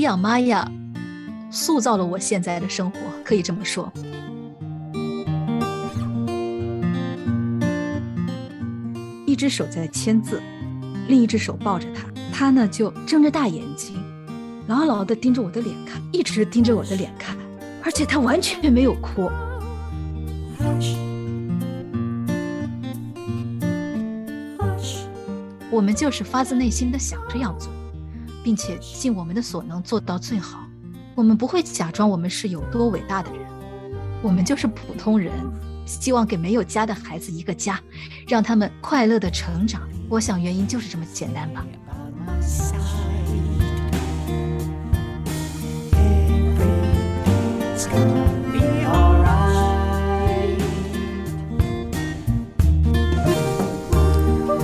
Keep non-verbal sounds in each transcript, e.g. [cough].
养玛雅，塑造了我现在的生活，可以这么说。一只手在签字，另一只手抱着他，他呢就睁着大眼睛，牢牢地盯着我的脸看，一直盯着我的脸看，而且他完全没有哭。我们就是发自内心的想这样做，并且尽我们的所能做到最好。我们不会假装我们是有多伟大的人，我们就是普通人，希望给没有家的孩子一个家，让他们快乐的成长。我想原因就是这么简单吧。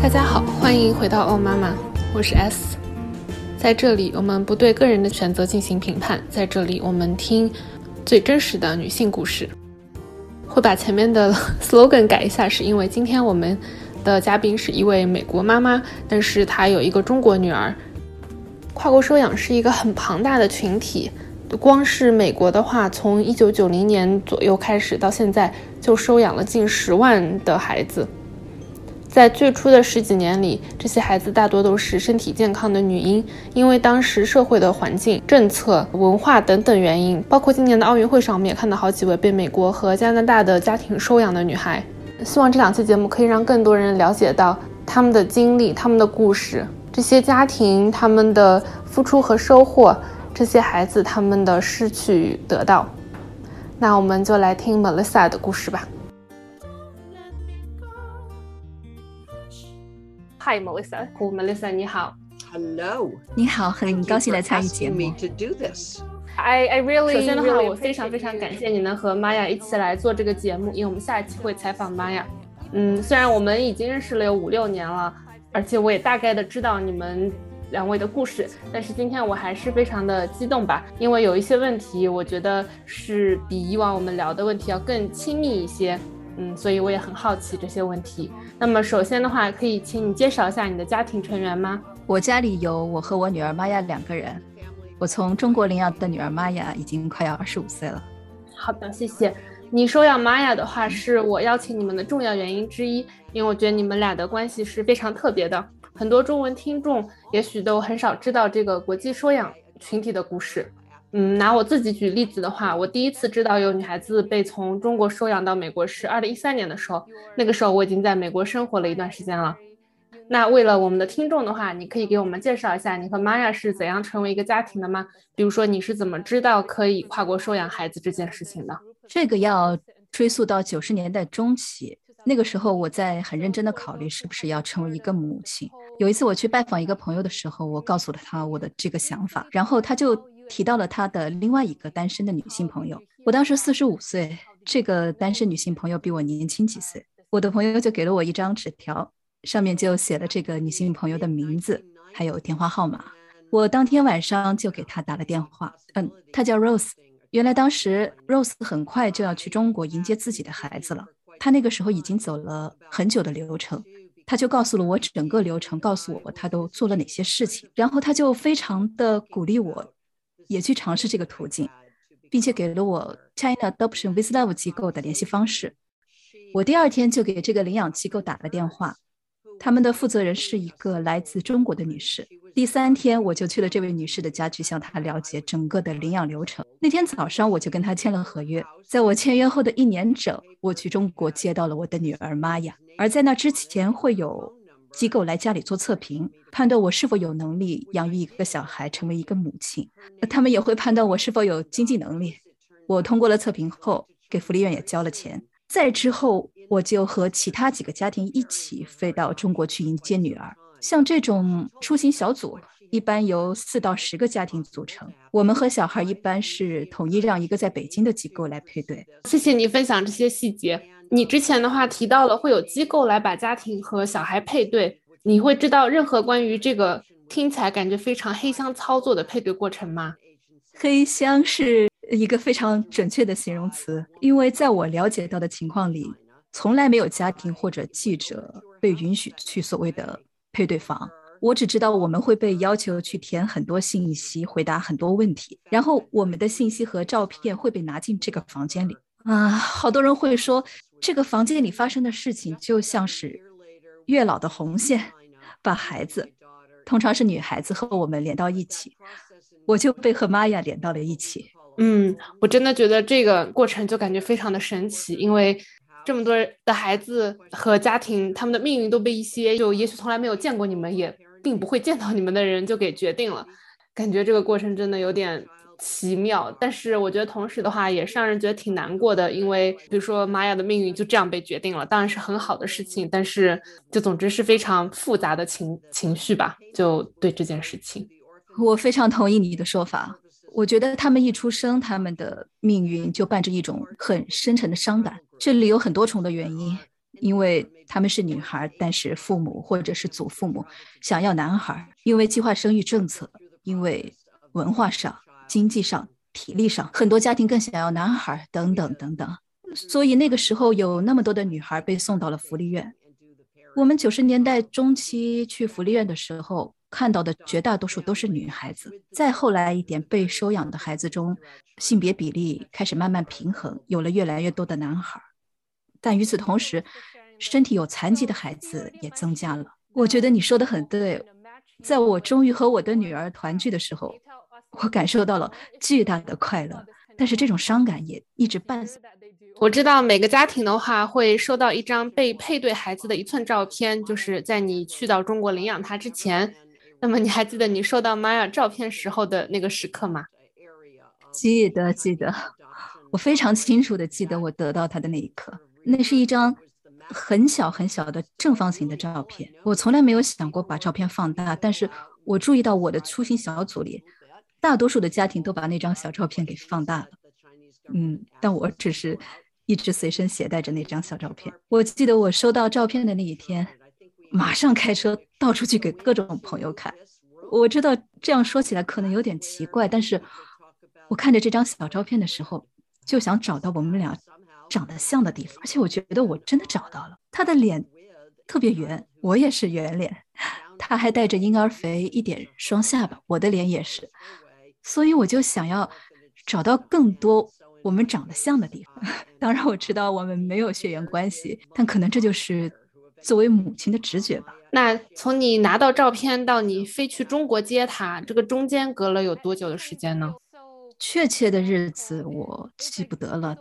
大家好，欢迎回到哦妈妈，我是 S。在这里，我们不对个人的选择进行评判。在这里，我们听最真实的女性故事。会把前面的 [laughs] slogan 改一下，是因为今天我们的嘉宾是一位美国妈妈，但是她有一个中国女儿。跨国收养是一个很庞大的群体，光是美国的话，从一九九零年左右开始到现在，就收养了近十万的孩子。在最初的十几年里，这些孩子大多都是身体健康的女婴，因为当时社会的环境、政策、文化等等原因，包括今年的奥运会上，我们也看到好几位被美国和加拿大的家庭收养的女孩。希望这两期节目可以让更多人了解到他们的经历、他们的故事，这些家庭他们的付出和收获，这些孩子他们的失去与得到。那我们就来听 Melissa 的故事吧。Hi, Melissa. Melissa，你好。Hello. 你好，很高兴来参与节目。I I really 首先的话，我非常非常感谢你能和玛雅一起来做这个节目，因为我们下一期会采访玛雅。嗯，虽然我们已经认识了有五六年了，而且我也大概的知道你们两位的故事，但是今天我还是非常的激动吧，因为有一些问题，我觉得是比以往我们聊的问题要更亲密一些。嗯，所以我也很好奇这些问题。那么首先的话，可以请你介绍一下你的家庭成员吗？我家里有我和我女儿玛雅两个人。我从中国领养的女儿玛雅已经快要二十五岁了。好的，谢谢。你收养玛雅的话，是我邀请你们的重要原因之一，因为我觉得你们俩的关系是非常特别的。很多中文听众也许都很少知道这个国际收养群体的故事。嗯，拿我自己举例子的话，我第一次知道有女孩子被从中国收养到美国是二零一三年的时候，那个时候我已经在美国生活了一段时间了。那为了我们的听众的话，你可以给我们介绍一下你和玛雅是怎样成为一个家庭的吗？比如说你是怎么知道可以跨国收养孩子这件事情的？这个要追溯到九十年代中期，那个时候我在很认真的考虑是不是要成为一个母亲。有一次我去拜访一个朋友的时候，我告诉了他我的这个想法，然后他就。提到了他的另外一个单身的女性朋友。我当时四十五岁，这个单身女性朋友比我年轻几岁。我的朋友就给了我一张纸条，上面就写了这个女性朋友的名字，还有电话号码。我当天晚上就给她打了电话。嗯，她叫 Rose。原来当时 Rose 很快就要去中国迎接自己的孩子了。她那个时候已经走了很久的流程，她就告诉了我整个流程，告诉我她都做了哪些事情。然后她就非常的鼓励我。也去尝试这个途径，并且给了我 China Adoption with Love 机构的联系方式。我第二天就给这个领养机构打了电话，他们的负责人是一个来自中国的女士。第三天我就去了这位女士的家去向她了解整个的领养流程。那天早上我就跟她签了合约，在我签约后的一年整，我去中国接到了我的女儿玛雅，而在那之前会有。机构来家里做测评，判断我是否有能力养育一个小孩，成为一个母亲。他们也会判断我是否有经济能力。我通过了测评后，给福利院也交了钱。再之后，我就和其他几个家庭一起飞到中国去迎接女儿。像这种出行小组，一般由四到十个家庭组成。我们和小孩一般是统一让一个在北京的机构来配对。谢谢你分享这些细节。你之前的话提到了会有机构来把家庭和小孩配对，你会知道任何关于这个听起来感觉非常黑箱操作的配对过程吗？黑箱是一个非常准确的形容词，因为在我了解到的情况里，从来没有家庭或者记者被允许去所谓的配对房。我只知道我们会被要求去填很多信息，回答很多问题，然后我们的信息和照片会被拿进这个房间里。啊，好多人会说，这个房间里发生的事情就像是月老的红线，把孩子，通常是女孩子和我们连到一起。我就被和玛雅连到了一起。嗯，我真的觉得这个过程就感觉非常的神奇，因为这么多的孩子和家庭，他们的命运都被一些就也许从来没有见过你们，也并不会见到你们的人就给决定了。感觉这个过程真的有点奇妙，但是我觉得同时的话也是让人觉得挺难过的，因为比如说玛雅的命运就这样被决定了，当然是很好的事情，但是就总之是非常复杂的情情绪吧，就对这件事情。我非常同意你的说法。我觉得他们一出生，他们的命运就伴着一种很深沉的伤感。这里有很多重的原因，因为他们是女孩，但是父母或者是祖父母想要男孩，因为计划生育政策，因为文化上、经济上、体力上，很多家庭更想要男孩，等等等等。所以那个时候有那么多的女孩被送到了福利院。我们九十年代中期去福利院的时候。看到的绝大多数都是女孩子，再后来一点被收养的孩子中，性别比例开始慢慢平衡，有了越来越多的男孩。但与此同时，身体有残疾的孩子也增加了。我觉得你说的很对，在我终于和我的女儿团聚的时候，我感受到了巨大的快乐，但是这种伤感也一直伴随。我知道每个家庭的话会收到一张被配对孩子的一寸照片，就是在你去到中国领养他之前。那么你还记得你收到玛雅照片时候的那个时刻吗？记得，记得，我非常清楚的记得我得到他的那一刻。那是一张很小很小的正方形的照片。我从来没有想过把照片放大，但是我注意到我的出行小组里，大多数的家庭都把那张小照片给放大了。嗯，但我只是一直随身携带着那张小照片。我记得我收到照片的那一天。马上开车到处去给各种朋友看。我知道这样说起来可能有点奇怪，但是我看着这张小照片的时候，就想找到我们俩长得像的地方，而且我觉得我真的找到了。他的脸特别圆，我也是圆脸，[laughs] 他还带着婴儿肥，一点双下巴，我的脸也是。所以我就想要找到更多我们长得像的地方。[laughs] 当然我知道我们没有血缘关系，但可能这就是。作为母亲的直觉吧。那从你拿到照片到你飞去中国接他，这个中间隔了有多久的时间呢？确切的日子我记不得了，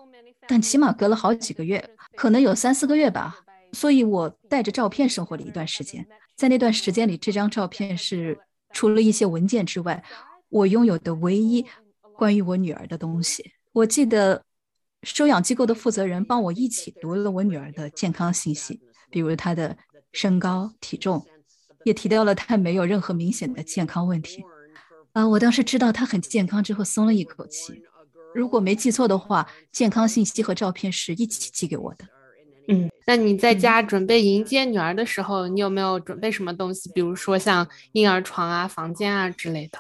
但起码隔了好几个月，可能有三四个月吧。所以我带着照片生活了一段时间。在那段时间里，这张照片是除了一些文件之外，我拥有的唯一关于我女儿的东西。我记得收养机构的负责人帮我一起读了我女儿的健康信息。比如她的身高、体重，也提到了她没有任何明显的健康问题。啊，我当时知道她很健康之后，松了一口气。如果没记错的话，健康信息和照片是一起寄给我的。嗯，那你在家准备迎接女儿的时候，你有没有准备什么东西？比如说像婴儿床啊、房间啊之类的。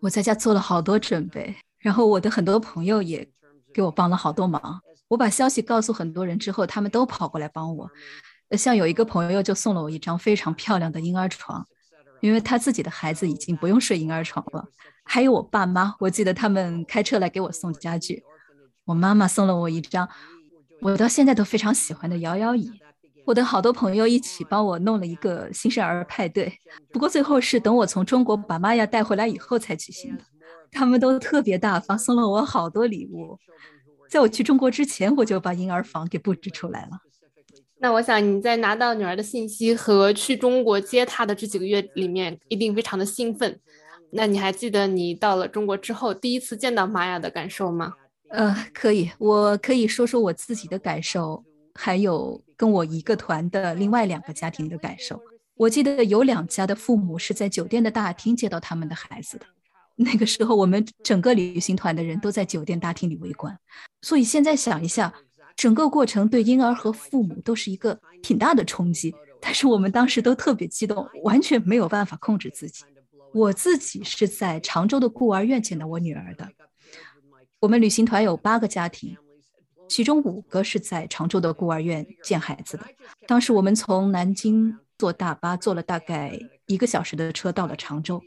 我在家做了好多准备，然后我的很多朋友也给我帮了好多忙。我把消息告诉很多人之后，他们都跑过来帮我。像有一个朋友就送了我一张非常漂亮的婴儿床，因为他自己的孩子已经不用睡婴儿床了。还有我爸妈，我记得他们开车来给我送家具。我妈妈送了我一张我到现在都非常喜欢的摇摇椅。我的好多朋友一起帮我弄了一个新生儿派对，不过最后是等我从中国把玛雅带回来以后才举行的。他们都特别大方，送了我好多礼物。在我去中国之前，我就把婴儿房给布置出来了。那我想你在拿到女儿的信息和去中国接她的这几个月里面，一定非常的兴奋。那你还记得你到了中国之后第一次见到玛雅的感受吗？呃，可以，我可以说说我自己的感受，还有跟我一个团的另外两个家庭的感受。我记得有两家的父母是在酒店的大厅接到他们的孩子的。那个时候，我们整个旅行团的人都在酒店大厅里围观，所以现在想一下，整个过程对婴儿和父母都是一个挺大的冲击。但是我们当时都特别激动，完全没有办法控制自己。我自己是在常州的孤儿院见到我女儿的。我们旅行团有八个家庭，其中五个是在常州的孤儿院见孩子的。当时我们从南京坐大巴坐了大概一个小时的车到了常州。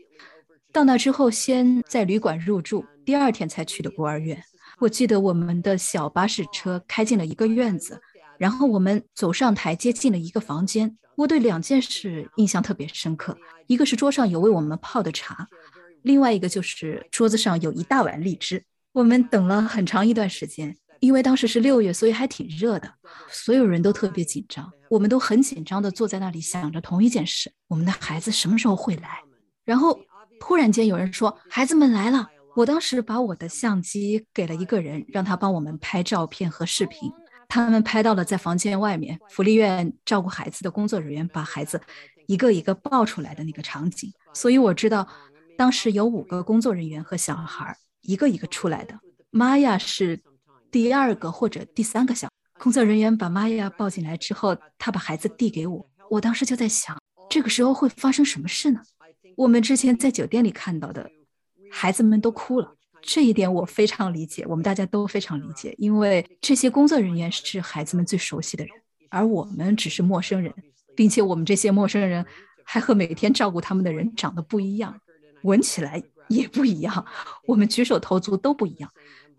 到那之后，先在旅馆入住，第二天才去的孤儿院。我记得我们的小巴士车开进了一个院子，然后我们走上台阶进了一个房间。我对两件事印象特别深刻，一个是桌上有为我们泡的茶，另外一个就是桌子上有一大碗荔枝。我们等了很长一段时间，因为当时是六月，所以还挺热的，所有人都特别紧张，我们都很紧张的坐在那里想着同一件事：我们的孩子什么时候会来？然后突然间有人说：“孩子们来了。”我当时把我的相机给了一个人，让他帮我们拍照片和视频。他们拍到了在房间外面福利院照顾孩子的工作人员把孩子一个一个抱出来的那个场景。所以我知道，当时有五个工作人员和小孩一个一个出来的。玛雅是第二个或者第三个小工作人员把玛雅抱进来之后，他把孩子递给我。我当时就在想，这个时候会发生什么事呢？我们之前在酒店里看到的。孩子们都哭了，这一点我非常理解，我们大家都非常理解，因为这些工作人员是孩子们最熟悉的人，而我们只是陌生人，并且我们这些陌生人还和每天照顾他们的人长得不一样，闻起来也不一样，我们举手投足都不一样，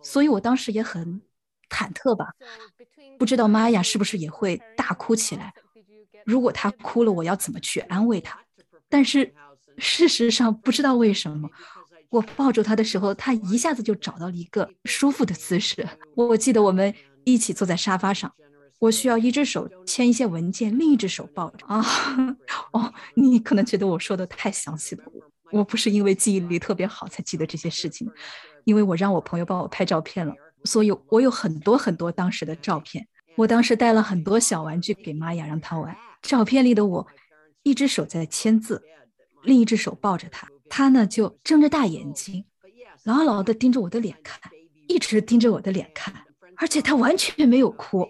所以我当时也很忐忑吧，不知道玛雅是不是也会大哭起来，如果她哭了，我要怎么去安慰她？但是事实上，不知道为什么。我抱住她的时候，她一下子就找到了一个舒服的姿势。我记得我们一起坐在沙发上，我需要一只手签一些文件，另一只手抱着啊。哦，你可能觉得我说的太详细了，我不是因为记忆力特别好才记得这些事情，因为我让我朋友帮我拍照片了，所以我有很多很多当时的照片。我当时带了很多小玩具给玛雅让她玩。照片里的我，一只手在签字，另一只手抱着她。他呢就睁着大眼睛，牢牢地盯着我的脸看，一直盯着我的脸看，而且他完全没有哭，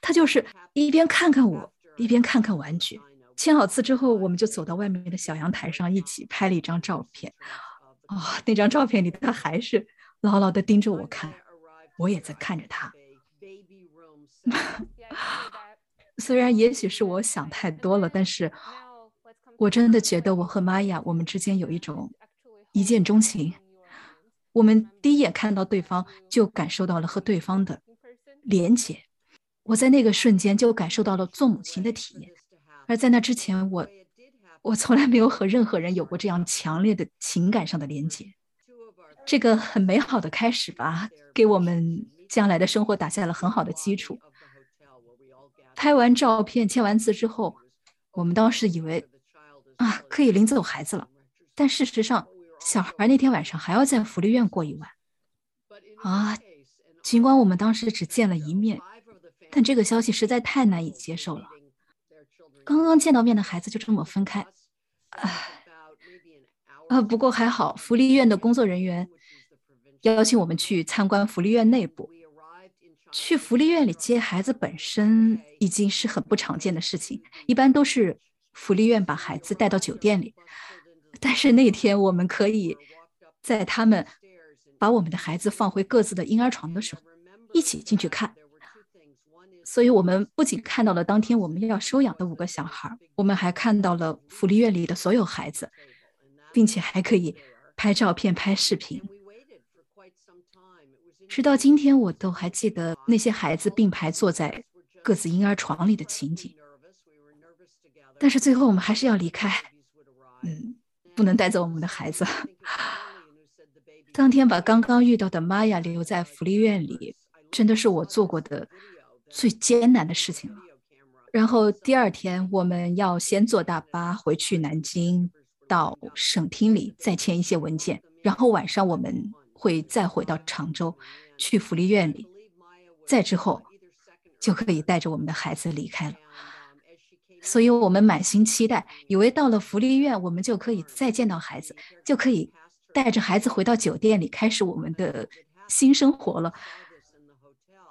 他就是一边看看我，一边看看玩具。签好字之后，我们就走到外面的小阳台上，一起拍了一张照片。哦，那张照片里他还是牢牢地盯着我看，我也在看着他。[laughs] 虽然也许是我想太多了，但是。我真的觉得我和玛雅，我们之间有一种一见钟情。我们第一眼看到对方，就感受到了和对方的连结。我在那个瞬间就感受到了做母亲的体验。而在那之前，我我从来没有和任何人有过这样强烈的情感上的连接。这个很美好的开始吧，给我们将来的生活打下了很好的基础。拍完照片、签完字之后，我们当时以为。啊，可以领走孩子了，但事实上，小孩那天晚上还要在福利院过一晚。啊，尽管我们当时只见了一面，但这个消息实在太难以接受了。刚刚见到面的孩子就这么分开，唉，啊，不过还好，福利院的工作人员邀请我们去参观福利院内部。去福利院里接孩子本身已经是很不常见的事情，一般都是。福利院把孩子带到酒店里，但是那天我们可以在他们把我们的孩子放回各自的婴儿床的时候，一起进去看。所以，我们不仅看到了当天我们要收养的五个小孩，我们还看到了福利院里的所有孩子，并且还可以拍照片、拍视频。直到今天，我都还记得那些孩子并排坐在各自婴儿床里的情景。但是最后我们还是要离开，嗯，不能带走我们的孩子。当天把刚刚遇到的玛雅留在福利院里，真的是我做过的最艰难的事情了。然后第二天我们要先坐大巴回去南京，到省厅里再签一些文件，然后晚上我们会再回到常州，去福利院里，再之后就可以带着我们的孩子离开了。所以我们满心期待，以为到了福利院，我们就可以再见到孩子，就可以带着孩子回到酒店里，开始我们的新生活了。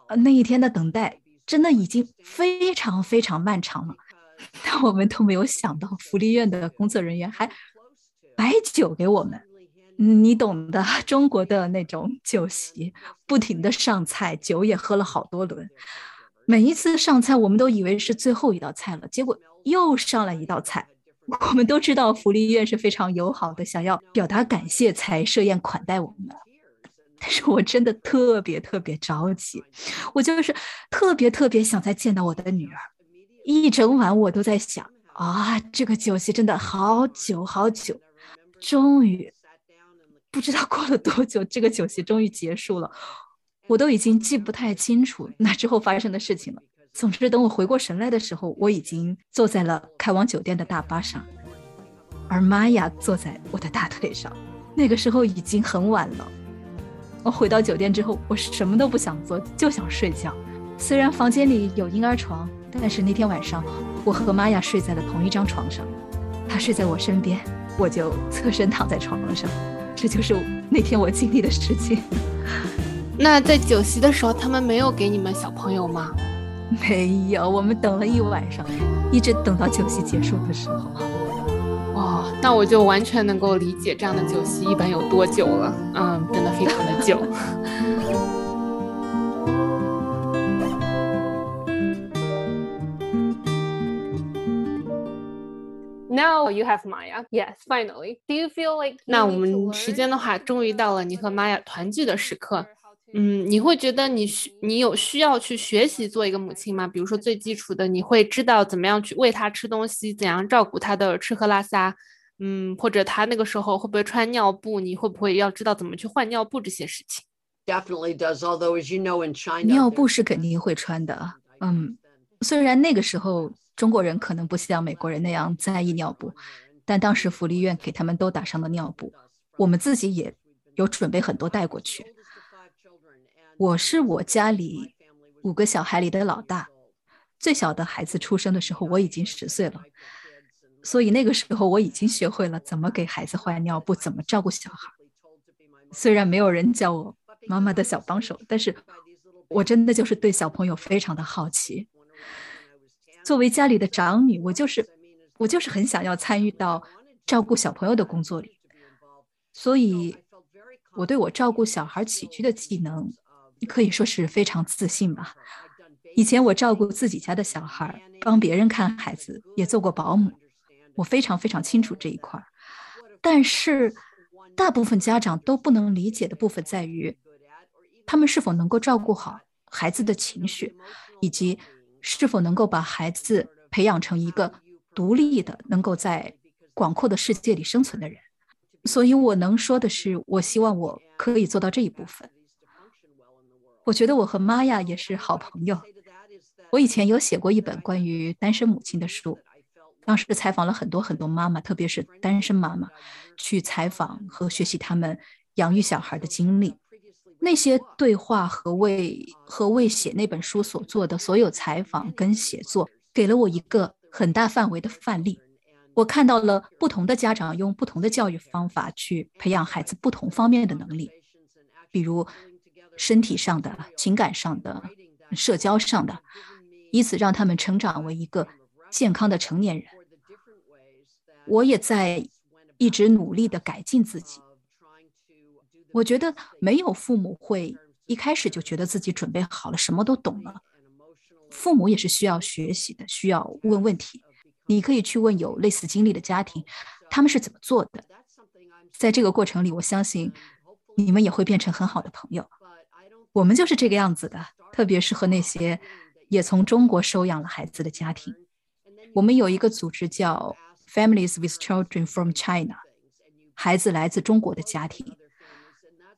呃，那一天的等待真的已经非常非常漫长了，但我们都没有想到，福利院的工作人员还摆酒给我们，你懂的，[laughs] 中国的那种酒席，不停的上菜，酒也喝了好多轮。每一次上菜，我们都以为是最后一道菜了，结果又上了一道菜，我们都知道福利院是非常友好的，想要表达感谢才设宴款待我们。但是我真的特别特别着急，我就是特别特别想再见到我的女儿。一整晚我都在想啊，这个酒席真的好久好久，终于不知道过了多久，这个酒席终于结束了。我都已经记不太清楚那之后发生的事情了。[laughs] 总之，等我回过神来的时候，我已经坐在了开往酒店的大巴上，而玛雅坐在我的大腿上。那个时候已经很晚了。我回到酒店之后，我什么都不想做，就想睡觉。虽然房间里有婴儿床，但是那天晚上我和玛雅睡在了同一张床上，她睡在我身边，我就侧身躺在床上。这就是那天我经历的事情。[laughs] 那在酒席的时候，他们没有给你们小朋友吗？没有，我们等了一晚上，一直等到酒席结束的时候。哦，那我就完全能够理解这样的酒席一般有多久了。嗯，真的非常的久。[laughs] Now you have Maya. Yes, finally. Do you feel like? 那我们时间的话，终于到了你和玛雅团聚的时刻。嗯，你会觉得你需你有需要去学习做一个母亲吗？比如说最基础的，你会知道怎么样去喂他吃东西，怎样照顾他的吃喝拉撒，嗯，或者他那个时候会不会穿尿布，你会不会要知道怎么去换尿布这些事情？Definitely does. Although as you know in China，尿布是肯定会穿的。嗯，虽然那个时候中国人可能不像美国人那样在意尿布，但当时福利院给他们都打上了尿布，我们自己也有准备很多带过去。我是我家里五个小孩里的老大，最小的孩子出生的时候我已经十岁了，所以那个时候我已经学会了怎么给孩子换尿布，怎么照顾小孩。虽然没有人叫我妈妈的小帮手，但是我真的就是对小朋友非常的好奇。作为家里的长女，我就是我就是很想要参与到照顾小朋友的工作里，所以我对我照顾小孩起居的技能。可以说是非常自信吧。以前我照顾自己家的小孩，帮别人看孩子，也做过保姆，我非常非常清楚这一块儿。但是，大部分家长都不能理解的部分在于，他们是否能够照顾好孩子的情绪，以及是否能够把孩子培养成一个独立的、能够在广阔的世界里生存的人。所以，我能说的是，我希望我可以做到这一部分。我觉得我和玛雅也是好朋友。我以前有写过一本关于单身母亲的书，当时采访了很多很多妈妈，特别是单身妈妈，去采访和学习他们养育小孩的经历。那些对话和为和为写那本书所做的所有采访跟写作，给了我一个很大范围的范例。我看到了不同的家长用不同的教育方法去培养孩子不同方面的能力，比如。身体上的、情感上的、社交上的，以此让他们成长为一个健康的成年人。我也在一直努力的改进自己。我觉得没有父母会一开始就觉得自己准备好了，什么都懂了。父母也是需要学习的，需要问问题。你可以去问有类似经历的家庭，他们是怎么做的。在这个过程里，我相信你们也会变成很好的朋友。我们就是这个样子的，特别是和那些也从中国收养了孩子的家庭。我们有一个组织叫 Families with Children from China，孩子来自中国的家庭。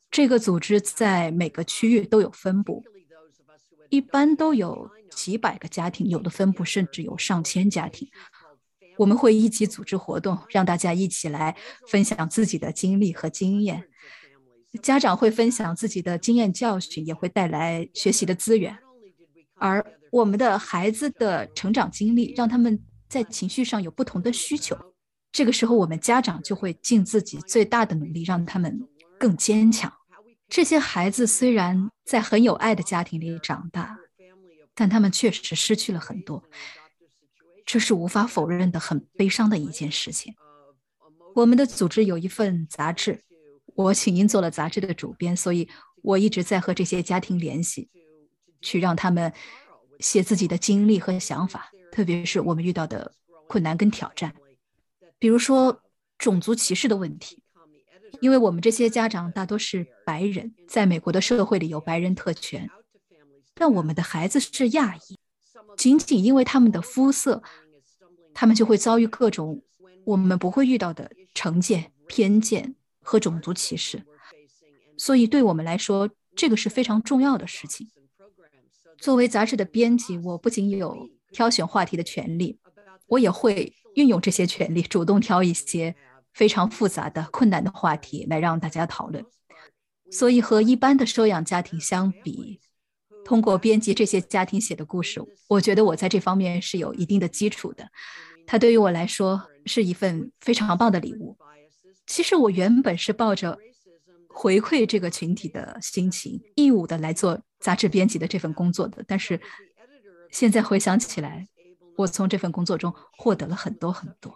这个组织在每个区域都有分布，一般都有几百个家庭，有的分布甚至有上千家庭。我们会一起组织活动，让大家一起来分享自己的经历和经验。家长会分享自己的经验教训，也会带来学习的资源。而我们的孩子的成长经历，让他们在情绪上有不同的需求。这个时候，我们家长就会尽自己最大的努力，让他们更坚强。这些孩子虽然在很有爱的家庭里长大，但他们确实失去了很多，这是无法否认的，很悲伤的一件事情。我们的组织有一份杂志。我请您做了杂志的主编，所以我一直在和这些家庭联系，去让他们写自己的经历和想法，特别是我们遇到的困难跟挑战。比如说种族歧视的问题，因为我们这些家长大多是白人，在美国的社会里有白人特权，但我们的孩子是亚裔，仅仅因为他们的肤色，他们就会遭遇各种我们不会遇到的成见、偏见和种族歧视。所以，对我们来说，这个是非常重要的事情。作为杂志的编辑，我不仅有挑选话题的权利，我也会运用这些权利，主动挑一些非常复杂的、困难的话题来让大家讨论。所以，和一般的收养家庭相比，通过编辑这些家庭写的故事，我觉得我在这方面是有一定的基础的。它对于我来说是一份非常棒的礼物。其实，我原本是抱着。回馈这个群体的心情，义务的来做杂志编辑的这份工作的。但是现在回想起来，我从这份工作中获得了很多很多。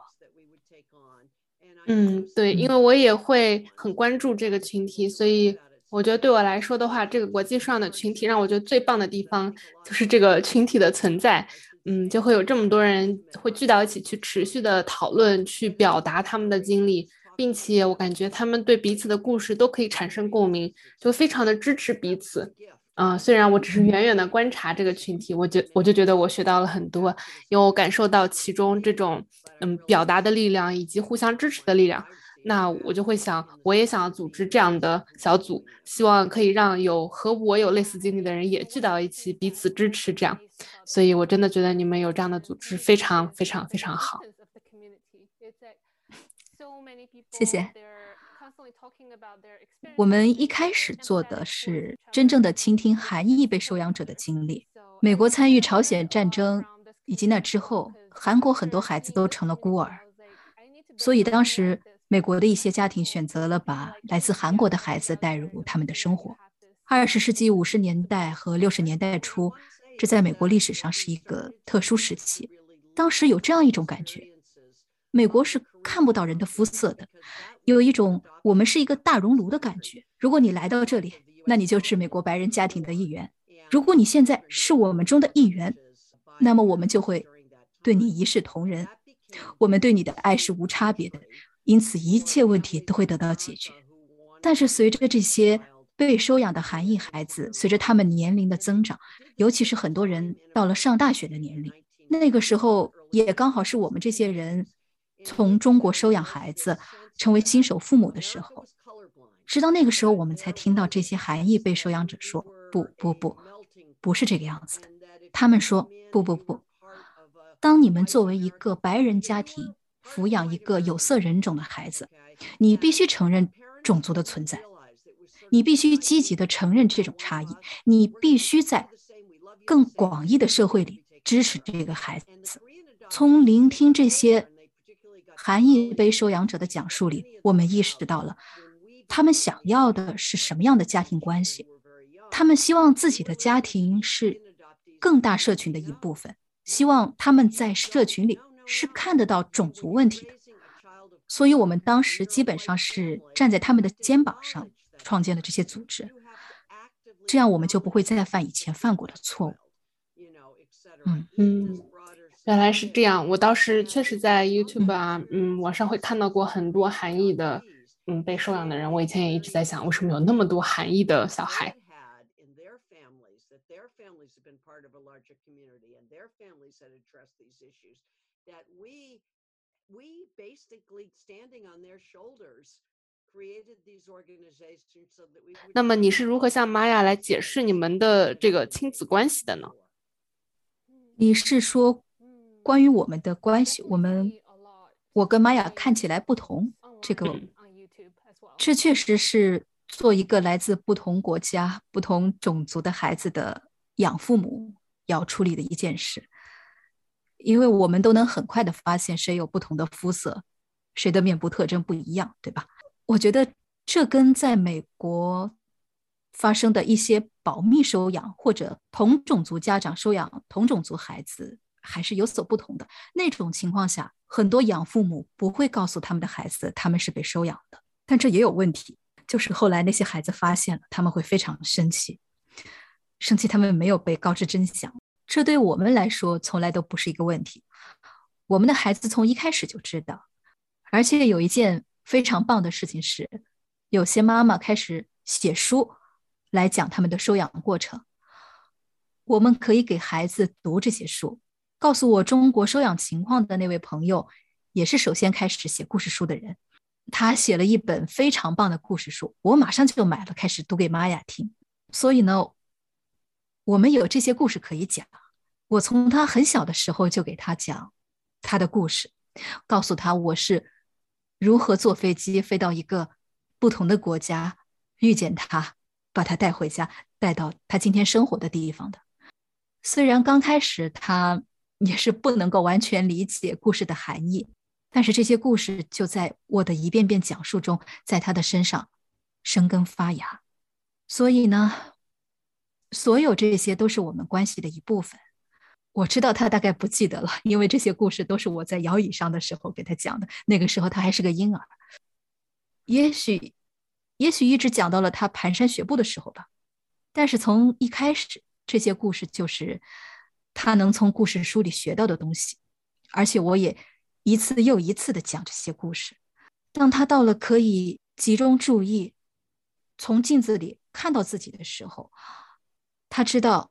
嗯，对，因为我也会很关注这个群体，所以我觉得对我来说的话，这个国际上的群体让我觉得最棒的地方就是这个群体的存在。嗯，就会有这么多人会聚到一起去持续的讨论，去表达他们的经历。并且我感觉他们对彼此的故事都可以产生共鸣，就非常的支持彼此。嗯，虽然我只是远远的观察这个群体，我就我就觉得我学到了很多，因为我感受到其中这种嗯表达的力量以及互相支持的力量。那我就会想，我也想要组织这样的小组，希望可以让有和我有类似经历的人也聚到一起，彼此支持。这样，所以我真的觉得你们有这样的组织非常非常非常好。谢谢。我们一开始做的是真正的倾听韩裔被收养者的经历。美国参与朝鲜战争以及那之后，韩国很多孩子都成了孤儿，所以当时美国的一些家庭选择了把来自韩国的孩子带入他们的生活。二十世纪五十年代和六十年代初，这在美国历史上是一个特殊时期。当时有这样一种感觉。美国是看不到人的肤色的，有一种我们是一个大熔炉的感觉。如果你来到这里，那你就是美国白人家庭的一员。如果你现在是我们中的一员，那么我们就会对你一视同仁，我们对你的爱是无差别的，因此一切问题都会得到解决。但是随着这些被收养的韩裔孩子，随着他们年龄的增长，尤其是很多人到了上大学的年龄，那个时候也刚好是我们这些人。从中国收养孩子，成为新手父母的时候，直到那个时候，我们才听到这些含义被收养者说：“不不不，不是这个样子的。”他们说：“不不不，当你们作为一个白人家庭抚养一个有色人种的孩子，你必须承认种族的存在，你必须积极的承认这种差异，你必须在更广义的社会里支持这个孩子。从聆听这些。”韩义被收养者的讲述里，我们意识到了他们想要的是什么样的家庭关系。他们希望自己的家庭是更大社群的一部分，希望他们在社群里是看得到种族问题的。所以，我们当时基本上是站在他们的肩膀上创建了这些组织，这样我们就不会再犯以前犯过的错误。嗯嗯。原来是这样，我倒是确实在 YouTube 啊，嗯，网上会看到过很多韩裔的，嗯，被收养的人。我以前也一直在想，为什么有那么多韩裔的小孩？那么你是如何向玛雅来解释你们的这个亲子关系的呢？你是说？关于我们的关系，我们我跟玛雅看起来不同，这个这确实是做一个来自不同国家、不同种族的孩子的养父母要处理的一件事，因为我们都能很快的发现谁有不同的肤色，谁的面部特征不一样，对吧？我觉得这跟在美国发生的一些保密收养或者同种族家长收养同种族孩子。还是有所不同的。那种情况下，很多养父母不会告诉他们的孩子他们是被收养的。但这也有问题，就是后来那些孩子发现了，他们会非常生气，生气他们没有被告知真相。这对我们来说从来都不是一个问题。我们的孩子从一开始就知道，而且有一件非常棒的事情是，有些妈妈开始写书来讲他们的收养过程。我们可以给孩子读这些书。告诉我中国收养情况的那位朋友，也是首先开始写故事书的人。他写了一本非常棒的故事书，我马上就买了，开始读给玛雅听。所以呢，我们有这些故事可以讲。我从他很小的时候就给他讲他的故事，告诉他我是如何坐飞机飞到一个不同的国家，遇见他，把他带回家，带到他今天生活的地方的。虽然刚开始他也是不能够完全理解故事的含义。但是这些故事就在我的一遍遍讲述中，在他的身上生根发芽。所以呢，所有这些都是我们关系的一部分。我知道他大概不记得了，因为这些故事都是我在摇椅上的时候给他讲的。那个时候他还是个婴儿，也许，也许一直讲到了他蹒跚学步的时候吧。但是从一开始，这些故事就是他能从故事书里学到的东西，而且我也。一次又一次的讲这些故事，当他到了可以集中注意，从镜子里看到自己的时候，他知道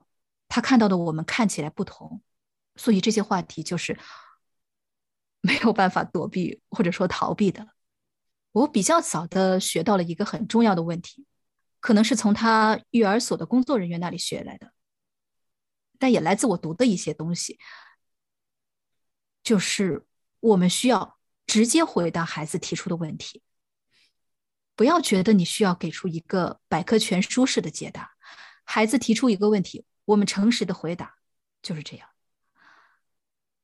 他看到的我们看起来不同，所以这些话题就是没有办法躲避或者说逃避的。我比较早的学到了一个很重要的问题，可能是从他育儿所的工作人员那里学来的，但也来自我读的一些东西，就是。我们需要直接回答孩子提出的问题，不要觉得你需要给出一个百科全书式的解答。孩子提出一个问题，我们诚实的回答，就是这样。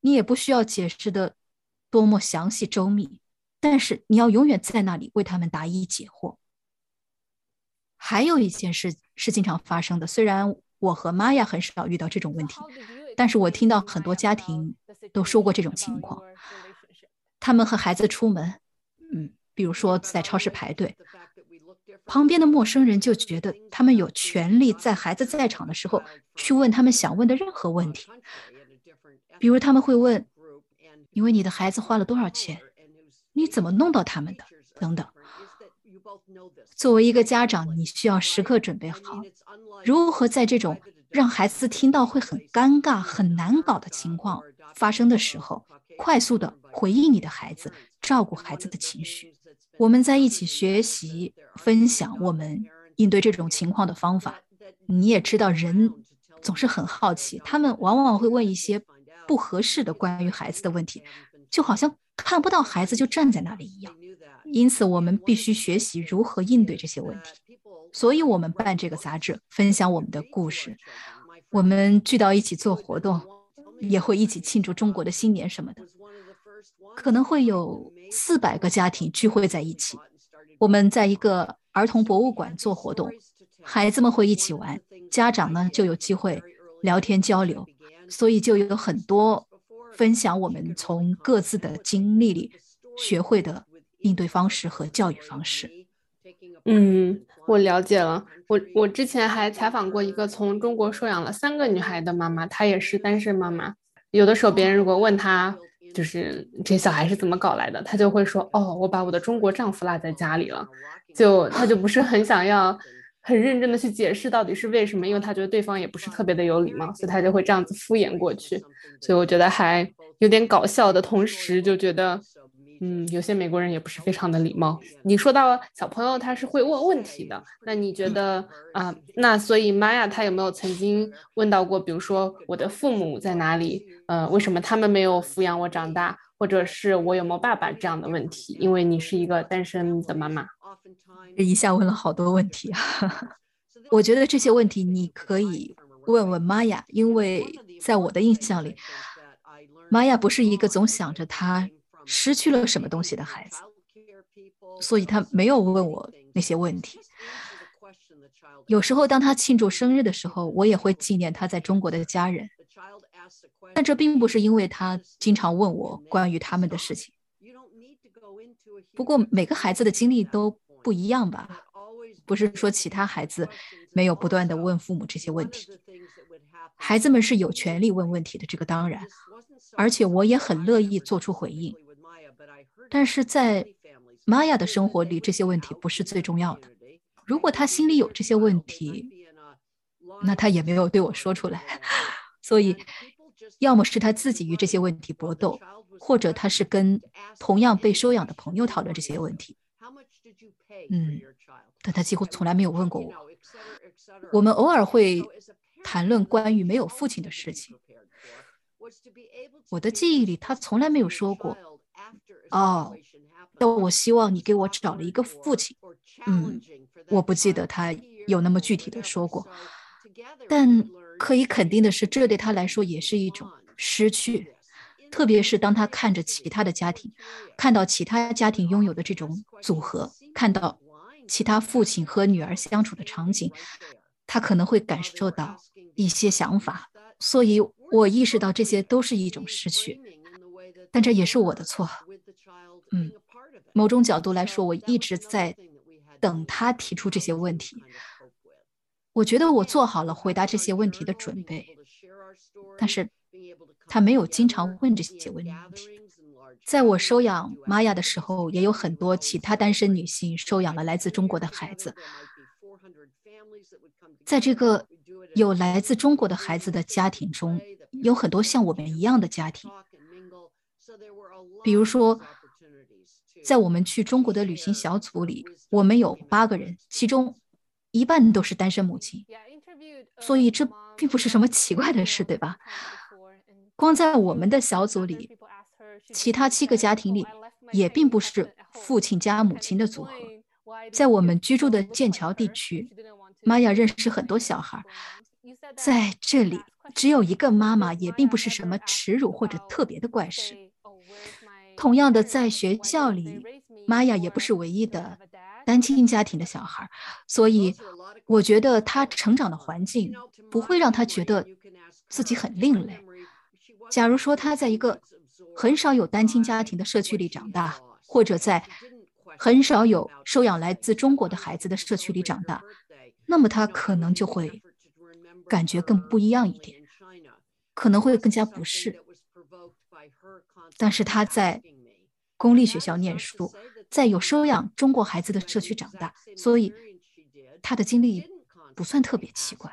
你也不需要解释的多么详细周密，但是你要永远在那里为他们答疑解惑。还有一件事是经常发生的，虽然我和玛雅很少遇到这种问题，但是我听到很多家庭都说过这种情况。他们和孩子出门，嗯，比如说在超市排队，旁边的陌生人就觉得他们有权利在孩子在场的时候去问他们想问的任何问题。比如他们会问：“因为你的孩子花了多少钱？你怎么弄到他们的？”等等。作为一个家长，你需要时刻准备好，如何在这种让孩子听到会很尴尬、很难搞的情况发生的时候。快速的回应你的孩子，照顾孩子的情绪。我们在一起学习、分享我们应对这种情况的方法。你也知道，人总是很好奇，他们往往会问一些不合适的关于孩子的问题，就好像看不到孩子就站在那里一样。因此，我们必须学习如何应对这些问题。所以，我们办这个杂志，分享我们的故事。我们聚到一起做活动。也会一起庆祝中国的新年什么的，可能会有四百个家庭聚会在一起。我们在一个儿童博物馆做活动，孩子们会一起玩，家长呢就有机会聊天交流，所以就有很多分享我们从各自的经历里学会的应对方式和教育方式。嗯，我了解了。我我之前还采访过一个从中国收养了三个女孩的妈妈，她也是单身妈妈。有的时候别人如果问她，就是这小孩是怎么搞来的，她就会说：“哦，我把我的中国丈夫落在家里了。”就她就不是很想要很认真的去解释到底是为什么，因为她觉得对方也不是特别的有礼貌，所以她就会这样子敷衍过去。所以我觉得还有点搞笑的同时，就觉得。嗯，有些美国人也不是非常的礼貌。你说到小朋友他是会问问题的，那你觉得啊？那所以玛雅他有没有曾经问到过，比如说我的父母在哪里？呃，为什么他们没有抚养我长大？或者是我有没有爸爸这样的问题？因为你是一个单身的妈妈，一下问了好多问题啊。[laughs] 我觉得这些问题你可以问问玛雅，因为在我的印象里，玛雅不是一个总想着他。失去了什么东西的孩子，所以他没有问我那些问题。有时候，当他庆祝生日的时候，我也会纪念他在中国的家人。但这并不是因为他经常问我关于他们的事情。不过，每个孩子的经历都不一样吧？不是说其他孩子没有不断的问父母这些问题，孩子们是有权利问问题的，这个当然。而且，我也很乐意做出回应。但是在玛雅的生活里，这些问题不是最重要的。如果他心里有这些问题，那他也没有对我说出来。[laughs] 所以，要么是他自己与这些问题搏斗，或者他是跟同样被收养的朋友讨论这些问题。嗯，但他几乎从来没有问过我。我们偶尔会谈论关于没有父亲的事情。我的记忆里，他从来没有说过：“哦，但我希望你给我找了一个父亲。”嗯，我不记得他有那么具体的说过。但可以肯定的是，这对他来说也是一种失去，特别是当他看着其他的家庭，看到其他家庭拥有的这种组合，看到其他父亲和女儿相处的场景，他可能会感受到一些想法。所以我意识到这些都是一种失去，但这也是我的错。嗯，某种角度来说，我一直在等他提出这些问题。我觉得我做好了回答这些问题的准备，但是他没有经常问这些问题。在我收养玛雅的时候，也有很多其他单身女性收养了来自中国的孩子。在这个有来自中国的孩子的家庭中，有很多像我们一样的家庭。比如说，在我们去中国的旅行小组里，我们有八个人，其中。一半都是单身母亲，[laughs] 所以这并不是什么奇怪的事，对吧？光在我们的小组里，其他七个家庭里也并不是父亲加母亲的组合。在我们居住的剑桥地区，玛雅认识很多小孩，在这里只有一个妈妈，也并不是什么耻辱或者特别的怪事。同样的，在学校里，玛雅也不是唯一的。单亲家庭的小孩，所以我觉得他成长的环境不会让他觉得自己很另类。假如说他在一个很少有单亲家庭的社区里长大，或者在很少有收养来自中国的孩子的社区里长大，那么他可能就会感觉更不一样一点，可能会更加不适。但是他在公立学校念书。在有收养中国孩子的社区长大，所以他的经历不算特别奇怪。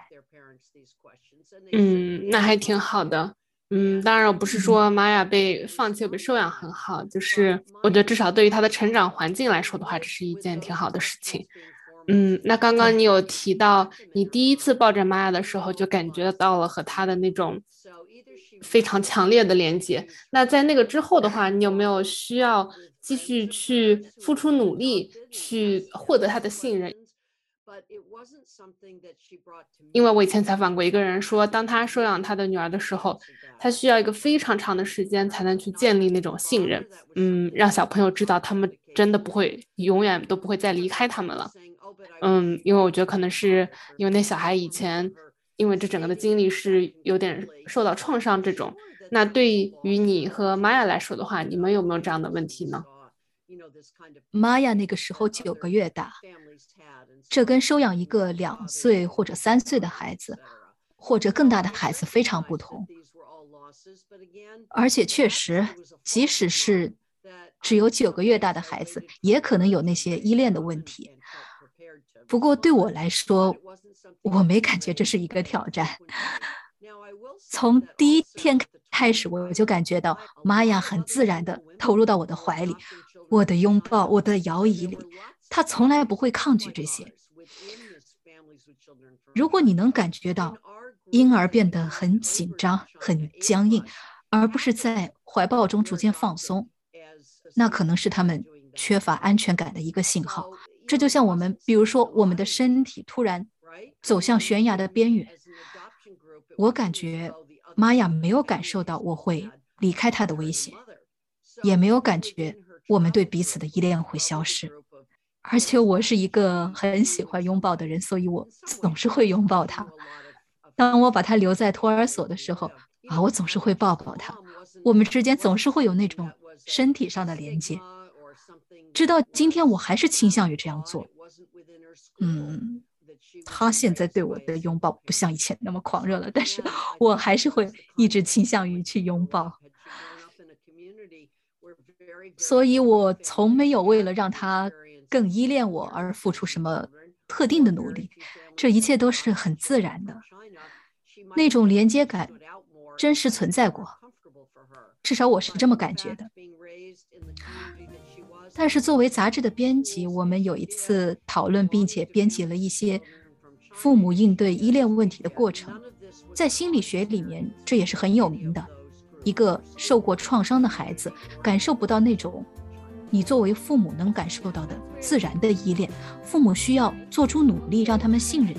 嗯，那还挺好的。嗯，当然我不是说玛雅被放弃被收养很好，就是我觉得至少对于他的成长环境来说的话，这是一件挺好的事情。嗯，那刚刚你有提到你第一次抱着玛雅的时候就感觉到了和他的那种非常强烈的连接。那在那个之后的话，你有没有需要？继续去付出努力，去获得他的信任。因为我以前采访过一个人说，当他收养他的女儿的时候，他需要一个非常长的时间才能去建立那种信任，嗯，让小朋友知道他们真的不会永远都不会再离开他们了。嗯，因为我觉得可能是因为那小孩以前因为这整个的经历是有点受到创伤这种。那对于你和玛雅来说的话，你们有没有这样的问题呢？玛雅那个时候九个月大，这跟收养一个两岁或者三岁的孩子，或者更大的孩子非常不同。而且确实，即使是只有九个月大的孩子，也可能有那些依恋的问题。不过对我来说，我没感觉这是一个挑战。从第一天开始，我就感觉到玛雅很自然地投入到我的怀里。我的拥抱，我的摇椅里，他从来不会抗拒这些。如果你能感觉到婴儿变得很紧张、很僵硬，而不是在怀抱中逐渐放松，那可能是他们缺乏安全感的一个信号。这就像我们，比如说我们的身体突然走向悬崖的边缘。我感觉玛雅没有感受到我会离开他的危险，也没有感觉。我们对彼此的依恋会消失，而且我是一个很喜欢拥抱的人，所以我总是会拥抱他。当我把他留在托儿所的时候，啊，我总是会抱抱他。我们之间总是会有那种身体上的连接。直到今天，我还是倾向于这样做。嗯，他现在对我的拥抱不像以前那么狂热了，但是我还是会一直倾向于去拥抱。所以我从没有为了让他更依恋我而付出什么特定的努力，这一切都是很自然的。那种连接感真实存在过，至少我是这么感觉的。但是作为杂志的编辑，我们有一次讨论，并且编辑了一些父母应对依恋问题的过程。在心理学里面，这也是很有名的。一个受过创伤的孩子感受不到那种你作为父母能感受到的自然的依恋，父母需要做出努力让他们信任。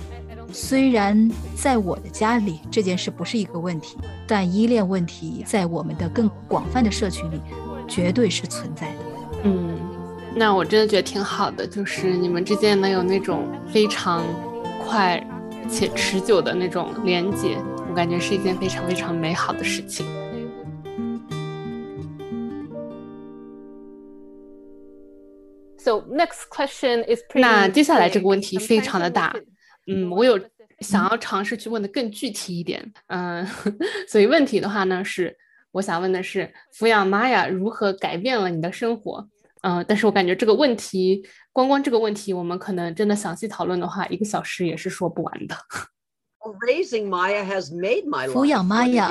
虽然在我的家里这件事不是一个问题，但依恋问题在我们的更广泛的社群里绝对是存在的。嗯，那我真的觉得挺好的，就是你们之间能有那种非常快且持久的那种连接，我感觉是一件非常非常美好的事情。So next question is 那接下来这个问题非常的大，嗯，我有想要尝试去问的更具体一点，嗯，[laughs] 所以问题的话呢是，我想问的是，抚养玛雅如何改变了你的生活？嗯，但是我感觉这个问题，光光这个问题，我们可能真的详细讨论的话，一个小时也是说不完的。抚养玛雅，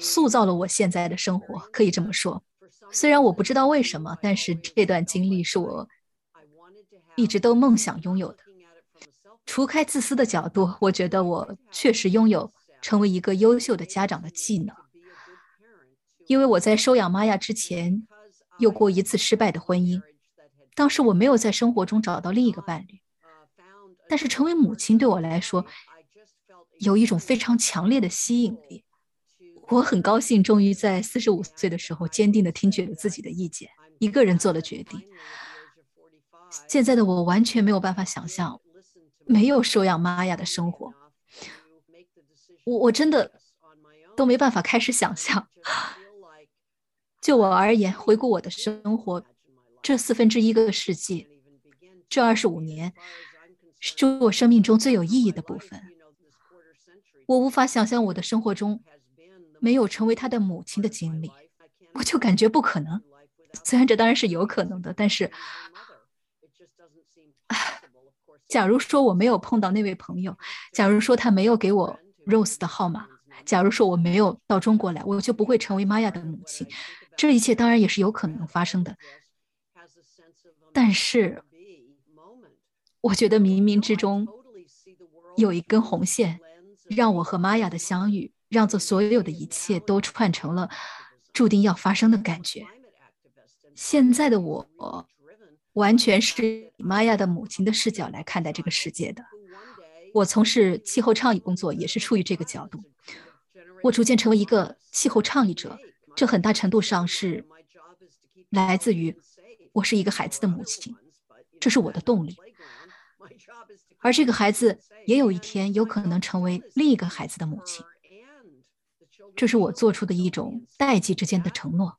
塑造了我现在的生活，可以这么说。虽然我不知道为什么，但是这段经历是我一直都梦想拥有的。除开自私的角度，我觉得我确实拥有成为一个优秀的家长的技能。因为我在收养玛雅之前有过一次失败的婚姻，当时我没有在生活中找到另一个伴侣，但是成为母亲对我来说有一种非常强烈的吸引力。我很高兴，终于在四十五岁的时候坚定地听取了自己的意见，一个人做了决定。现在的我完全没有办法想象没有收养玛雅的生活，我我真的都没办法开始想象。就我而言，回顾我的生活，这四分之一个世纪，这二十五年，是我生命中最有意义的部分。我无法想象我的生活中。没有成为他的母亲的经历，我就感觉不可能。虽然这当然是有可能的，但是，假如说我没有碰到那位朋友，假如说他没有给我 Rose 的号码，假如说我没有到中国来，我就不会成为玛雅的母亲。这一切当然也是有可能发生的。但是，我觉得冥冥之中有一根红线，让我和玛雅的相遇。让这所有的一切都串成了注定要发生的感觉。现在的我完全是以玛雅的母亲的视角来看待这个世界的。我从事气候倡议工作也是出于这个角度。我逐渐成为一个气候倡议者，这很大程度上是来自于我是一个孩子的母亲，这是我的动力。而这个孩子也有一天有可能成为另一个孩子的母亲。这是我做出的一种代际之间的承诺。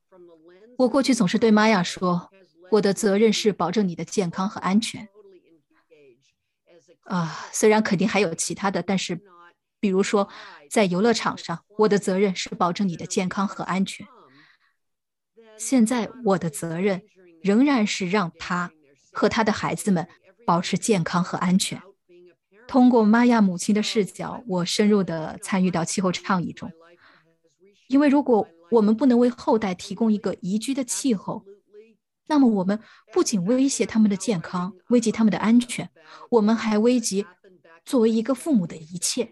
我过去总是对玛雅说：“我的责任是保证你的健康和安全。”啊，虽然肯定还有其他的，但是，比如说在游乐场上，我的责任是保证你的健康和安全。现在我的责任仍然是让他和他的孩子们保持健康和安全。通过玛雅母亲的视角，我深入的参与到气候倡议中。因为如果我们不能为后代提供一个宜居的气候，那么我们不仅威胁他们的健康，危及他们的安全，我们还危及作为一个父母的一切。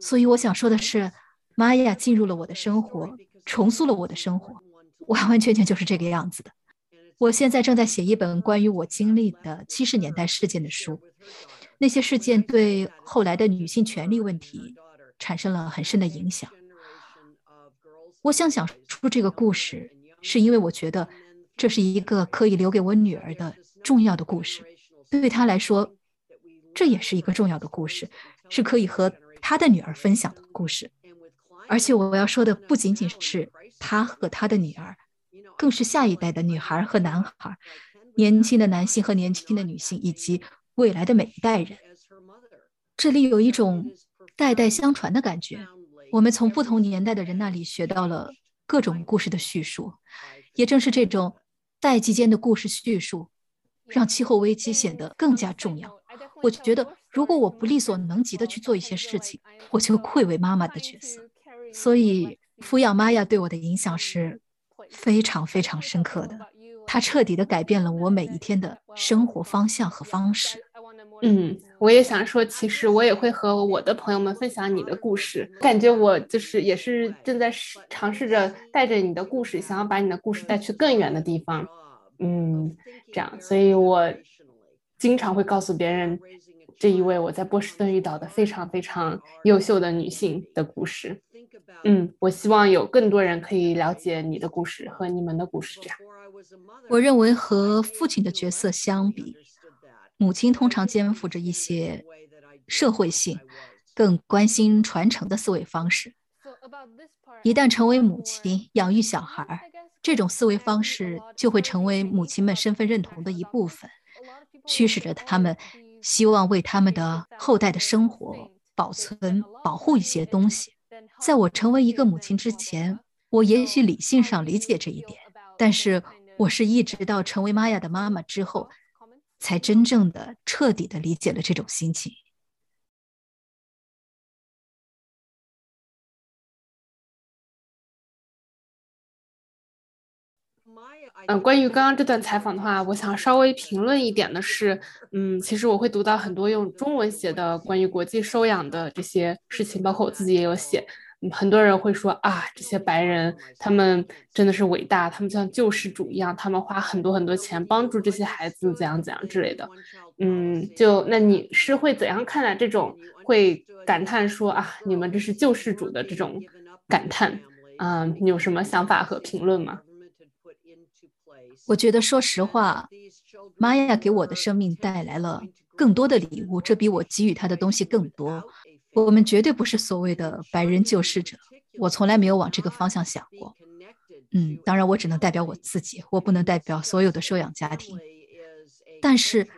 所以我想说的是，玛雅进入了我的生活，重塑了我的生活，完完全全就是这个样子的。我现在正在写一本关于我经历的七十年代事件的书，那些事件对后来的女性权利问题。产生了很深的影响。我想讲出这个故事，是因为我觉得这是一个可以留给我女儿的重要的故事。对她来说，这也是一个重要的故事，是可以和他的女儿分享的故事。而且我要说的不仅仅是他和他的女儿，更是下一代的女孩和男孩，年轻的男性和年轻的女性，以及未来的每一代人。这里有一种。代代相传的感觉，我们从不同年代的人那里学到了各种故事的叙述。也正是这种代际间的故事叙述，让气候危机显得更加重要。我觉得，如果我不力所能及的去做一些事情，我就愧为妈妈的角色。所以，抚养玛雅对我的影响是非常非常深刻的。它彻底的改变了我每一天的生活方向和方式。嗯，我也想说，其实我也会和我的朋友们分享你的故事。感觉我就是也是正在尝试着带着你的故事，想要把你的故事带去更远的地方。嗯，这样，所以我经常会告诉别人这一位我在波士顿遇到的非常非常优秀的女性的故事。嗯，我希望有更多人可以了解你的故事和你们的故事。这样，我认为和父亲的角色相比。母亲通常肩负着一些社会性、更关心传承的思维方式。一旦成为母亲，养育小孩，这种思维方式就会成为母亲们身份认同的一部分，驱使着他们希望为他们的后代的生活保存、保护一些东西。在我成为一个母亲之前，我也许理性上理解这一点，但是我是一直到成为玛雅的妈妈之后。才真正的彻底的理解了这种心情。嗯，关于刚刚这段采访的话，我想稍微评论一点的是，嗯，其实我会读到很多用中文写的关于国际收养的这些事情，包括我自己也有写。嗯很多人会说啊，这些白人他们真的是伟大，他们像救世主一样，他们花很多很多钱帮助这些孩子，怎样怎样之类的。嗯，就那你是会怎样看待这种会感叹说啊，你们这是救世主的这种感叹？嗯，你有什么想法和评论吗？我觉得，说实话，玛雅给我的生命带来了更多的礼物，这比我给予他的东西更多。我们绝对不是所谓的白人救世者，我从来没有往这个方向想过。嗯，当然我只能代表我自己，我不能代表所有的收养家庭。但是，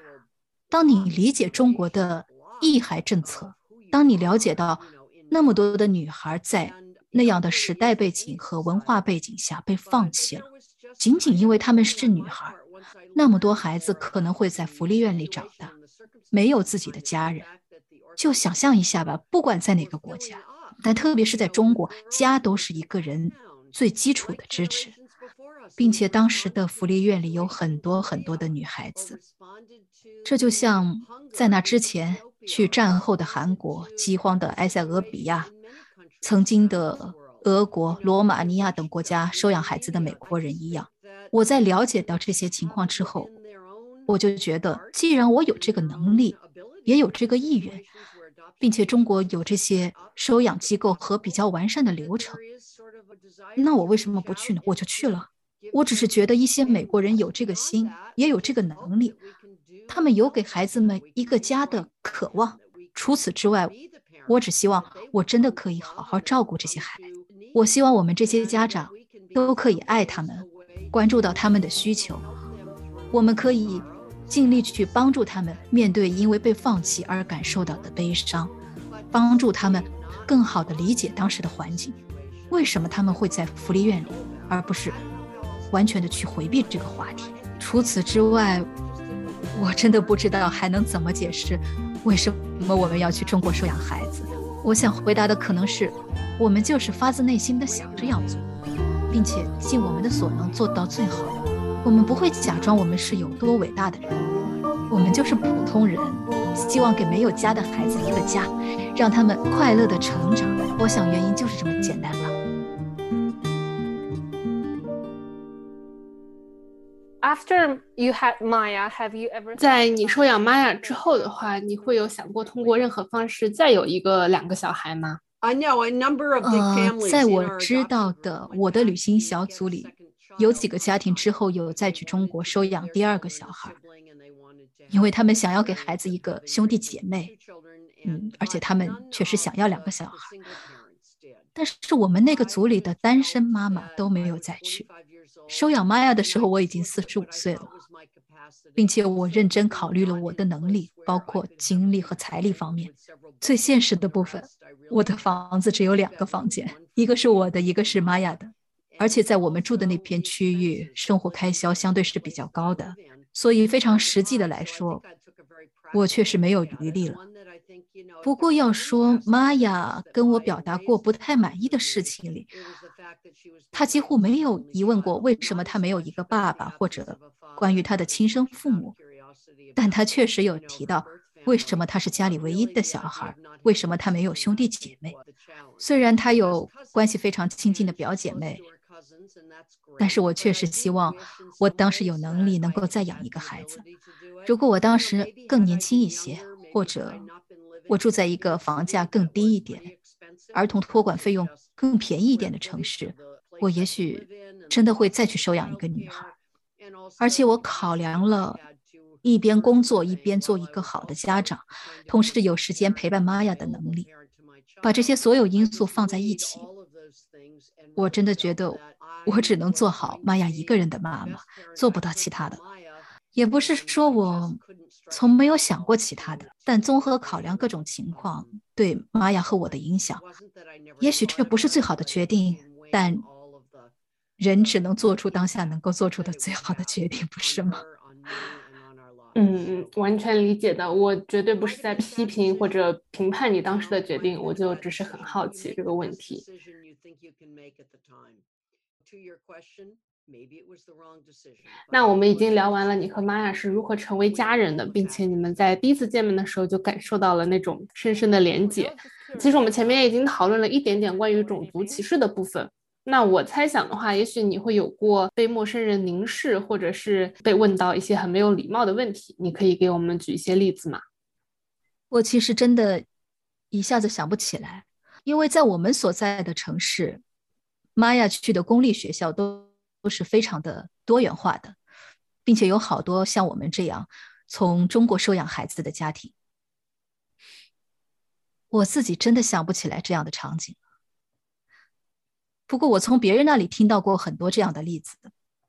当你理解中国的一孩政策，当你了解到那么多的女孩在那样的时代背景和文化背景下被放弃了，仅仅因为她们是女孩，那么多孩子可能会在福利院里长大，没有自己的家人。就想象一下吧，不管在哪个国家，但特别是在中国，家都是一个人最基础的支持，并且当时的福利院里有很多很多的女孩子。这就像在那之前去战后的韩国、饥荒的埃塞俄比亚、曾经的俄国、罗马尼亚等国家收养孩子的美国人一样。我在了解到这些情况之后，我就觉得，既然我有这个能力。也有这个意愿，并且中国有这些收养机构和比较完善的流程，那我为什么不去呢？我就去了。我只是觉得一些美国人有这个心，也有这个能力，他们有给孩子们一个家的渴望。除此之外，我只希望我真的可以好好照顾这些孩子。我希望我们这些家长都可以爱他们，关注到他们的需求。我们可以。尽力去帮助他们面对因为被放弃而感受到的悲伤，帮助他们更好地理解当时的环境，为什么他们会在福利院里，而不是完全的去回避这个话题。除此之外，我真的不知道还能怎么解释为什么我们要去中国收养孩子。我想回答的可能是，我们就是发自内心的想着要做，并且尽我们的所能做到最好。我们不会假装我们是有多伟大的人，我们就是普通人，希望给没有家的孩子一个家，让他们快乐的成长。我想原因就是这么简单吧。After you had Maya, have you ever 在你收养 Maya 之后的话，你会有想过通过任何方式再有一个两个小孩吗？I know a number of big families. 在我知道的我的旅行小组里。有几个家庭之后有再去中国收养第二个小孩，因为他们想要给孩子一个兄弟姐妹，嗯，而且他们确实想要两个小孩。但是我们那个组里的单身妈妈都没有再去收养玛雅的时候，我已经四十五岁了，并且我认真考虑了我的能力，包括精力和财力方面。最现实的部分，我的房子只有两个房间，一个是我的，一个是玛雅的。而且在我们住的那片区域，生活开销相对是比较高的，所以非常实际的来说，我确实没有余力了。不过要说玛雅跟我表达过不太满意的事情里，他几乎没有疑问过为什么他没有一个爸爸，或者关于他的亲生父母，但他确实有提到为什么他是家里唯一的小孩，为什么他没有兄弟姐妹。虽然他有关系非常亲近的表姐妹，但是我确实希望我当时有能力能够再养一个孩子。如果我当时更年轻一些，或者我住在一个房价更低一点、儿童托管费用更便宜一点的城市，我也许真的会再去收养一个女孩。而且我考量了一边工作一边做一个好的家长，同时有时间陪伴玛雅的能力。把这些所有因素放在一起，我真的觉得我只能做好玛雅一个人的妈妈，做不到其他的。也不是说我从没有想过其他的，但综合考量各种情况对玛雅和我的影响，也许这不是最好的决定，但人只能做出当下能够做出的最好的决定，不是吗？嗯嗯，完全理解的。我绝对不是在批评或者评判你当时的决定，我就只是很好奇这个问题。那我们已经聊完了你和玛雅是如何成为家人的，并且你们在第一次见面的时候就感受到了那种深深的 [laughs] 连结。其实我们前面已经讨论了一点点关于种族歧视的部分。那我猜想的话，也许你会有过被陌生人凝视，或者是被问到一些很没有礼貌的问题。你可以给我们举一些例子吗？我其实真的一下子想不起来，因为在我们所在的城市，玛雅去的公立学校都都都是非常的多元化的，并且有好多像我们这样从中国收养孩子的家庭。我自己真的想不起来这样的场景。不过，我从别人那里听到过很多这样的例子。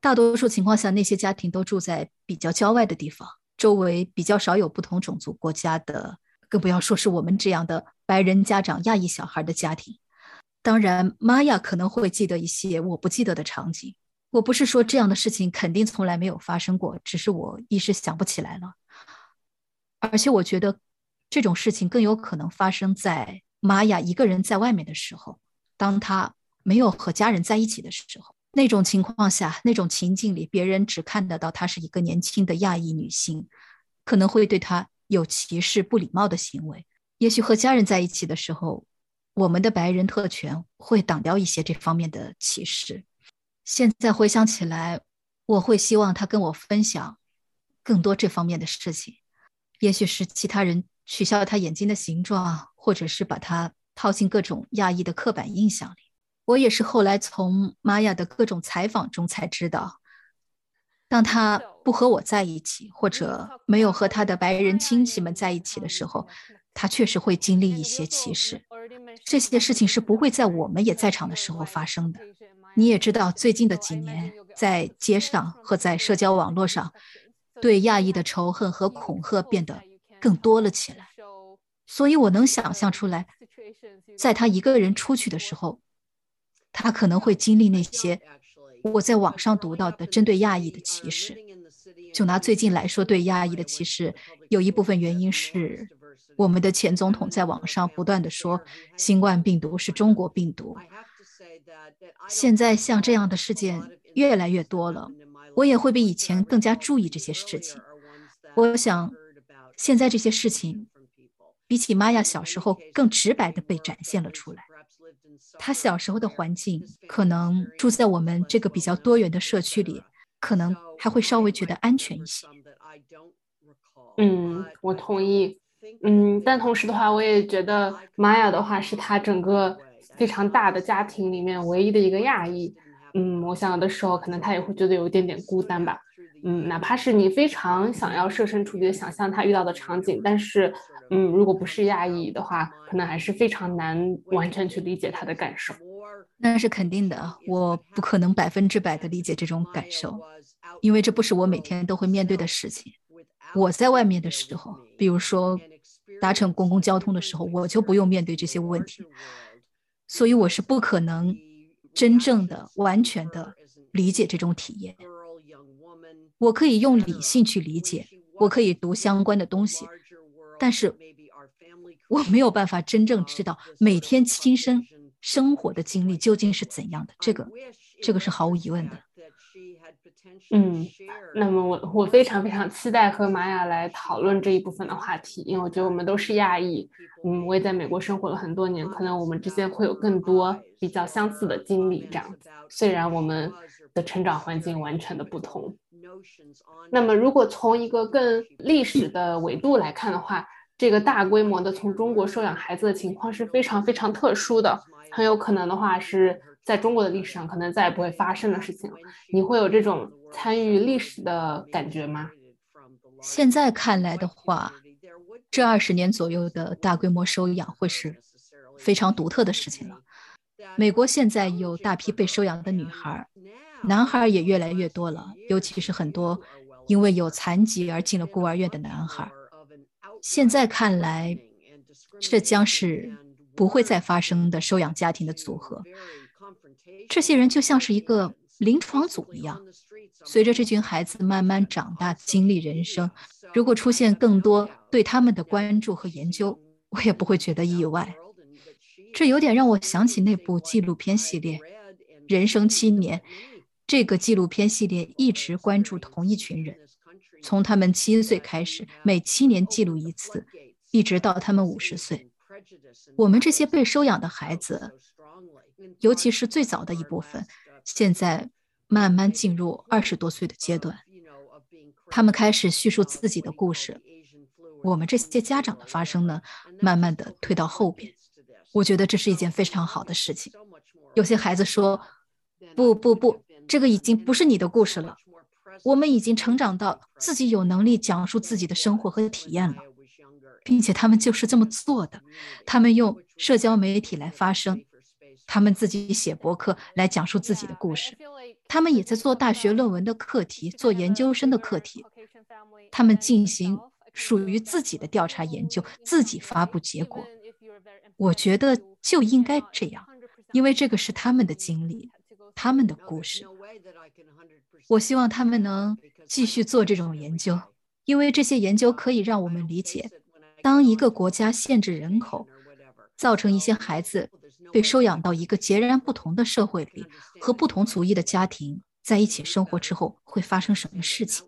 大多数情况下，那些家庭都住在比较郊外的地方，周围比较少有不同种族国家的，更不要说是我们这样的白人家长亚裔小孩的家庭。当然，玛雅可能会记得一些我不记得的场景。我不是说这样的事情肯定从来没有发生过，只是我一时想不起来了。而且，我觉得这种事情更有可能发生在玛雅一个人在外面的时候，当他。没有和家人在一起的时候，那种情况下，那种情境里，别人只看得到她是一个年轻的亚裔女性，可能会对她有歧视、不礼貌的行为。也许和家人在一起的时候，我们的白人特权会挡掉一些这方面的歧视。现在回想起来，我会希望他跟我分享更多这方面的事情。也许是其他人取消了他眼睛的形状，或者是把他套进各种亚裔的刻板印象里。我也是后来从玛雅的各种采访中才知道，当他不和我在一起，或者没有和他的白人亲戚们在一起的时候，他确实会经历一些歧视。这些事情是不会在我们也在场的时候发生的。你也知道，最近的几年，在街上和在社交网络上，对亚裔的仇恨和恐吓变得更多了起来。所以我能想象出来，在他一个人出去的时候。他可能会经历那些我在网上读到的针对亚裔的歧视。就拿最近来说，对亚裔的歧视，有一部分原因是我们的前总统在网上不断的说新冠病毒是中国病毒。现在像这样的事件越来越多了，我也会比以前更加注意这些事情。我想，现在这些事情比起玛雅小时候更直白的被展现了出来。他小时候的环境，可能住在我们这个比较多元的社区里，可能还会稍微觉得安全一些。嗯，我同意。嗯，但同时的话，我也觉得玛雅的话是他整个非常大的家庭里面唯一的一个亚裔。嗯，我想有的时候可能他也会觉得有一点点孤单吧。嗯，哪怕是你非常想要设身处地的想象他遇到的场景，但是。嗯，如果不是亚裔的话，可能还是非常难完全去理解他的感受。那是肯定的，我不可能百分之百的理解这种感受，因为这不是我每天都会面对的事情。我在外面的时候，比如说搭乘公共交通的时候，我就不用面对这些问题，所以我是不可能真正的、完全的理解这种体验。我可以用理性去理解，我可以读相关的东西，但是我没有办法真正知道每天亲身生活的经历究竟是怎样的。这个，这个是毫无疑问的。嗯，那么我我非常非常期待和玛雅来讨论这一部分的话题，因为我觉得我们都是亚裔，嗯，我也在美国生活了很多年，可能我们之间会有更多比较相似的经历，这样子。虽然我们的成长环境完全的不同。那么，如果从一个更历史的维度来看的话，这个大规模的从中国收养孩子的情况是非常非常特殊的，很有可能的话是在中国的历史上可能再也不会发生的事情。你会有这种参与历史的感觉吗？现在看来的话，这二十年左右的大规模收养会是非常独特的事情了。美国现在有大批被收养的女孩。男孩也越来越多了，尤其是很多因为有残疾而进了孤儿院的男孩。现在看来，这将是不会再发生的收养家庭的组合。这些人就像是一个临床组一样，随着这群孩子慢慢长大，经历人生，如果出现更多对他们的关注和研究，我也不会觉得意外。这有点让我想起那部纪录片系列《人生七年》。这个纪录片系列一直关注同一群人，从他们七岁开始，每七年记录一次，一直到他们五十岁。我们这些被收养的孩子，尤其是最早的一部分，现在慢慢进入二十多岁的阶段，他们开始叙述自己的故事。我们这些家长的发声呢，慢慢的推到后边。我觉得这是一件非常好的事情。有些孩子说：“不不不。”这个已经不是你的故事了，我们已经成长到自己有能力讲述自己的生活和体验了，并且他们就是这么做的。他们用社交媒体来发声，他们自己写博客来讲述自己的故事，他们也在做大学论文的课题，做研究生的课题，他们进行属于自己的调查研究，自己发布结果。我觉得就应该这样，因为这个是他们的经历。他们的故事，我希望他们能继续做这种研究，因为这些研究可以让我们理解，当一个国家限制人口，造成一些孩子被收养到一个截然不同的社会里，和不同族裔的家庭在一起生活之后会发生什么事情。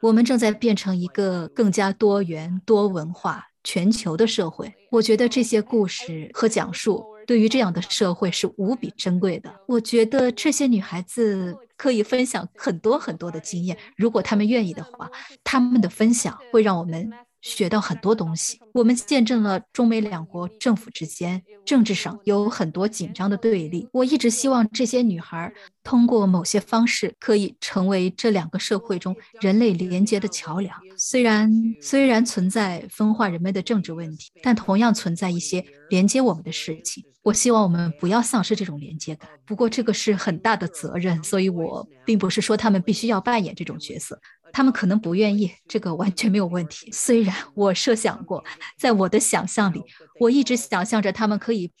我们正在变成一个更加多元、多文化、全球的社会。我觉得这些故事和讲述。对于这样的社会是无比珍贵的。我觉得这些女孩子可以分享很多很多的经验，如果她们愿意的话，她们的分享会让我们。学到很多东西，我们见证了中美两国政府之间政治上有很多紧张的对立。我一直希望这些女孩通过某些方式可以成为这两个社会中人类连接的桥梁。虽然虽然存在分化人们的政治问题，但同样存在一些连接我们的事情。我希望我们不要丧失这种连接感。不过这个是很大的责任，所以我并不是说他们必须要扮演这种角色。他们可能不愿意，这个完全没有问题。虽然 [laughs] 我设想过，在我的想象里，[laughs] 我一直想象着他们可以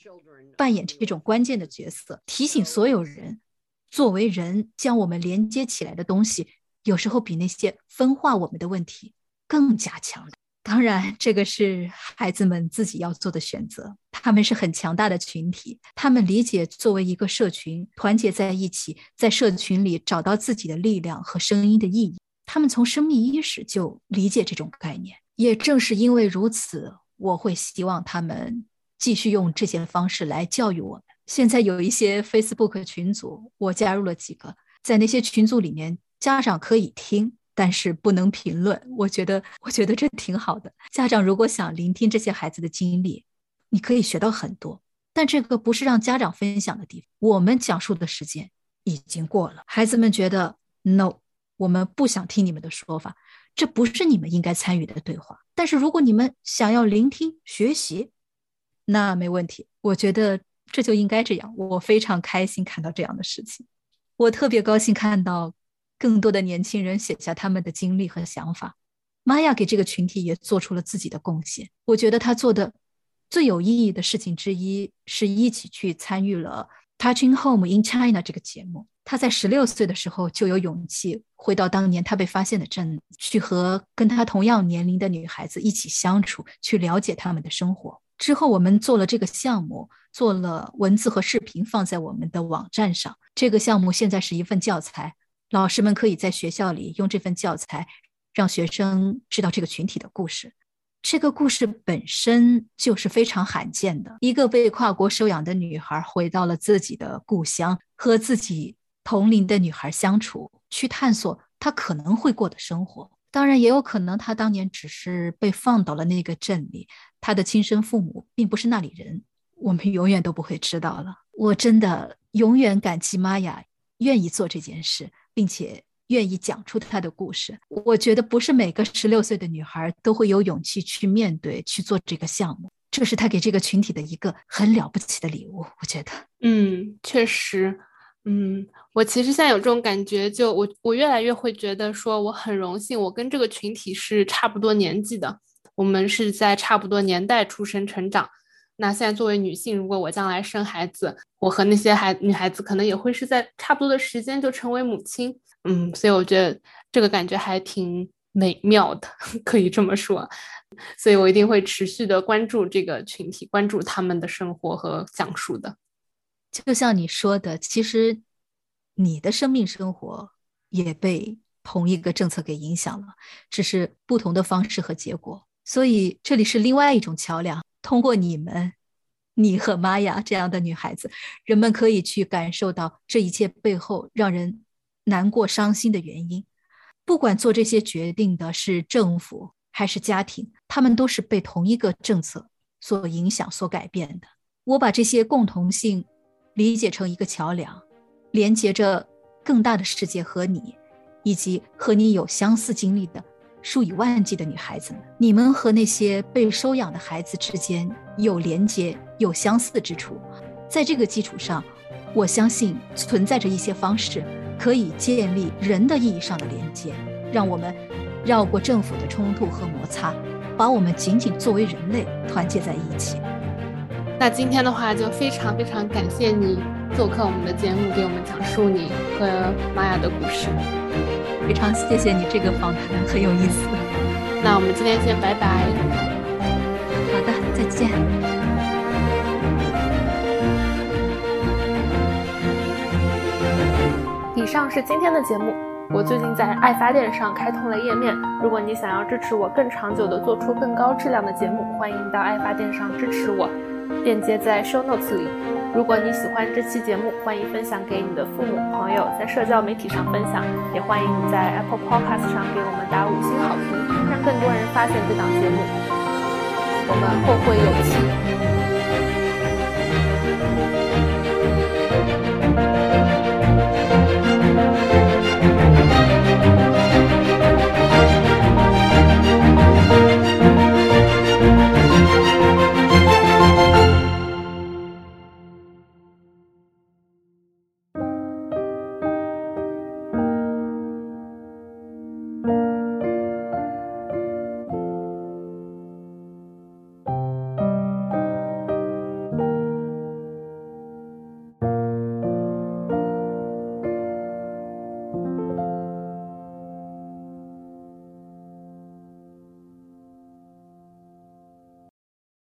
扮演这种关键的角色，提醒所有人，作为人将我们连接起来的东西，有时候比那些分化我们的问题更加强。当然，这个是孩子们自己要做的选择。他们是很强大的群体，他们理解作为一个社群团结在一起，在社群里找到自己的力量和声音的意义。他们从生命伊始就理解这种概念，也正是因为如此，我会希望他们继续用这些方式来教育我们。现在有一些 Facebook 群组，我加入了几个，在那些群组里面，家长可以听，但是不能评论。我觉得，我觉得这挺好的。家长如果想聆听这些孩子的经历，你可以学到很多，但这个不是让家长分享的地方。我们讲述的时间已经过了，孩子们觉得 no。我们不想听你们的说法，这不是你们应该参与的对话。但是如果你们想要聆听、学习，那没问题。我觉得这就应该这样。我非常开心看到这样的事情，我特别高兴看到更多的年轻人写下他们的经历和想法。玛雅给这个群体也做出了自己的贡献。我觉得他做的最有意义的事情之一，是一起去参与了 Touching Home in China 这个节目。他在十六岁的时候就有勇气回到当年他被发现的镇，去和跟他同样年龄的女孩子一起相处，去了解他们的生活。之后我们做了这个项目，做了文字和视频放在我们的网站上。这个项目现在是一份教材，老师们可以在学校里用这份教材，让学生知道这个群体的故事。这个故事本身就是非常罕见的，一个被跨国收养的女孩回到了自己的故乡，和自己。同龄的女孩相处，去探索她可能会过的生活。当然，也有可能她当年只是被放到了那个镇里，她的亲生父母并不是那里人。我们永远都不会知道了。我真的永远感激玛雅愿意做这件事，并且愿意讲出她的故事。我觉得不是每个十六岁的女孩都会有勇气去面对去做这个项目，这是她给这个群体的一个很了不起的礼物。我觉得，嗯，确实。嗯，我其实现在有这种感觉，就我我越来越会觉得说，我很荣幸，我跟这个群体是差不多年纪的，我们是在差不多年代出生成长。那现在作为女性，如果我将来生孩子，我和那些孩女孩子可能也会是在差不多的时间就成为母亲。嗯，所以我觉得这个感觉还挺美妙的，[laughs] 可以这么说。所以我一定会持续的关注这个群体，关注他们的生活和讲述的。就像你说的，其实你的生命生活也被同一个政策给影响了，只是不同的方式和结果。所以这里是另外一种桥梁，通过你们，你和玛雅这样的女孩子，人们可以去感受到这一切背后让人难过、伤心的原因。不管做这些决定的是政府还是家庭，他们都是被同一个政策所影响、所改变的。我把这些共同性。理解成一个桥梁，连接着更大的世界和你，以及和你有相似经历的数以万计的女孩子们。你们和那些被收养的孩子之间有连接、有相似之处。在这个基础上，我相信存在着一些方式可以建立人的意义上的连接，让我们绕过政府的冲突和摩擦，把我们仅仅作为人类团结在一起。那今天的话，就非常非常感谢你做客我们的节目，给我们讲述你和玛雅的故事。非常谢谢你这个访谈，很有意思。那我们今天先拜拜。好的，再见。以上是今天的节目。我最近在爱发电上开通了页面，如果你想要支持我更长久的做出更高质量的节目，欢迎到爱发电上支持我。链接在 show notes 里。如果你喜欢这期节目，欢迎分享给你的父母、朋友，在社交媒体上分享，也欢迎你在 Apple Podcast 上给我们打五星好评，让更多人发现这档节目。我们后会有期。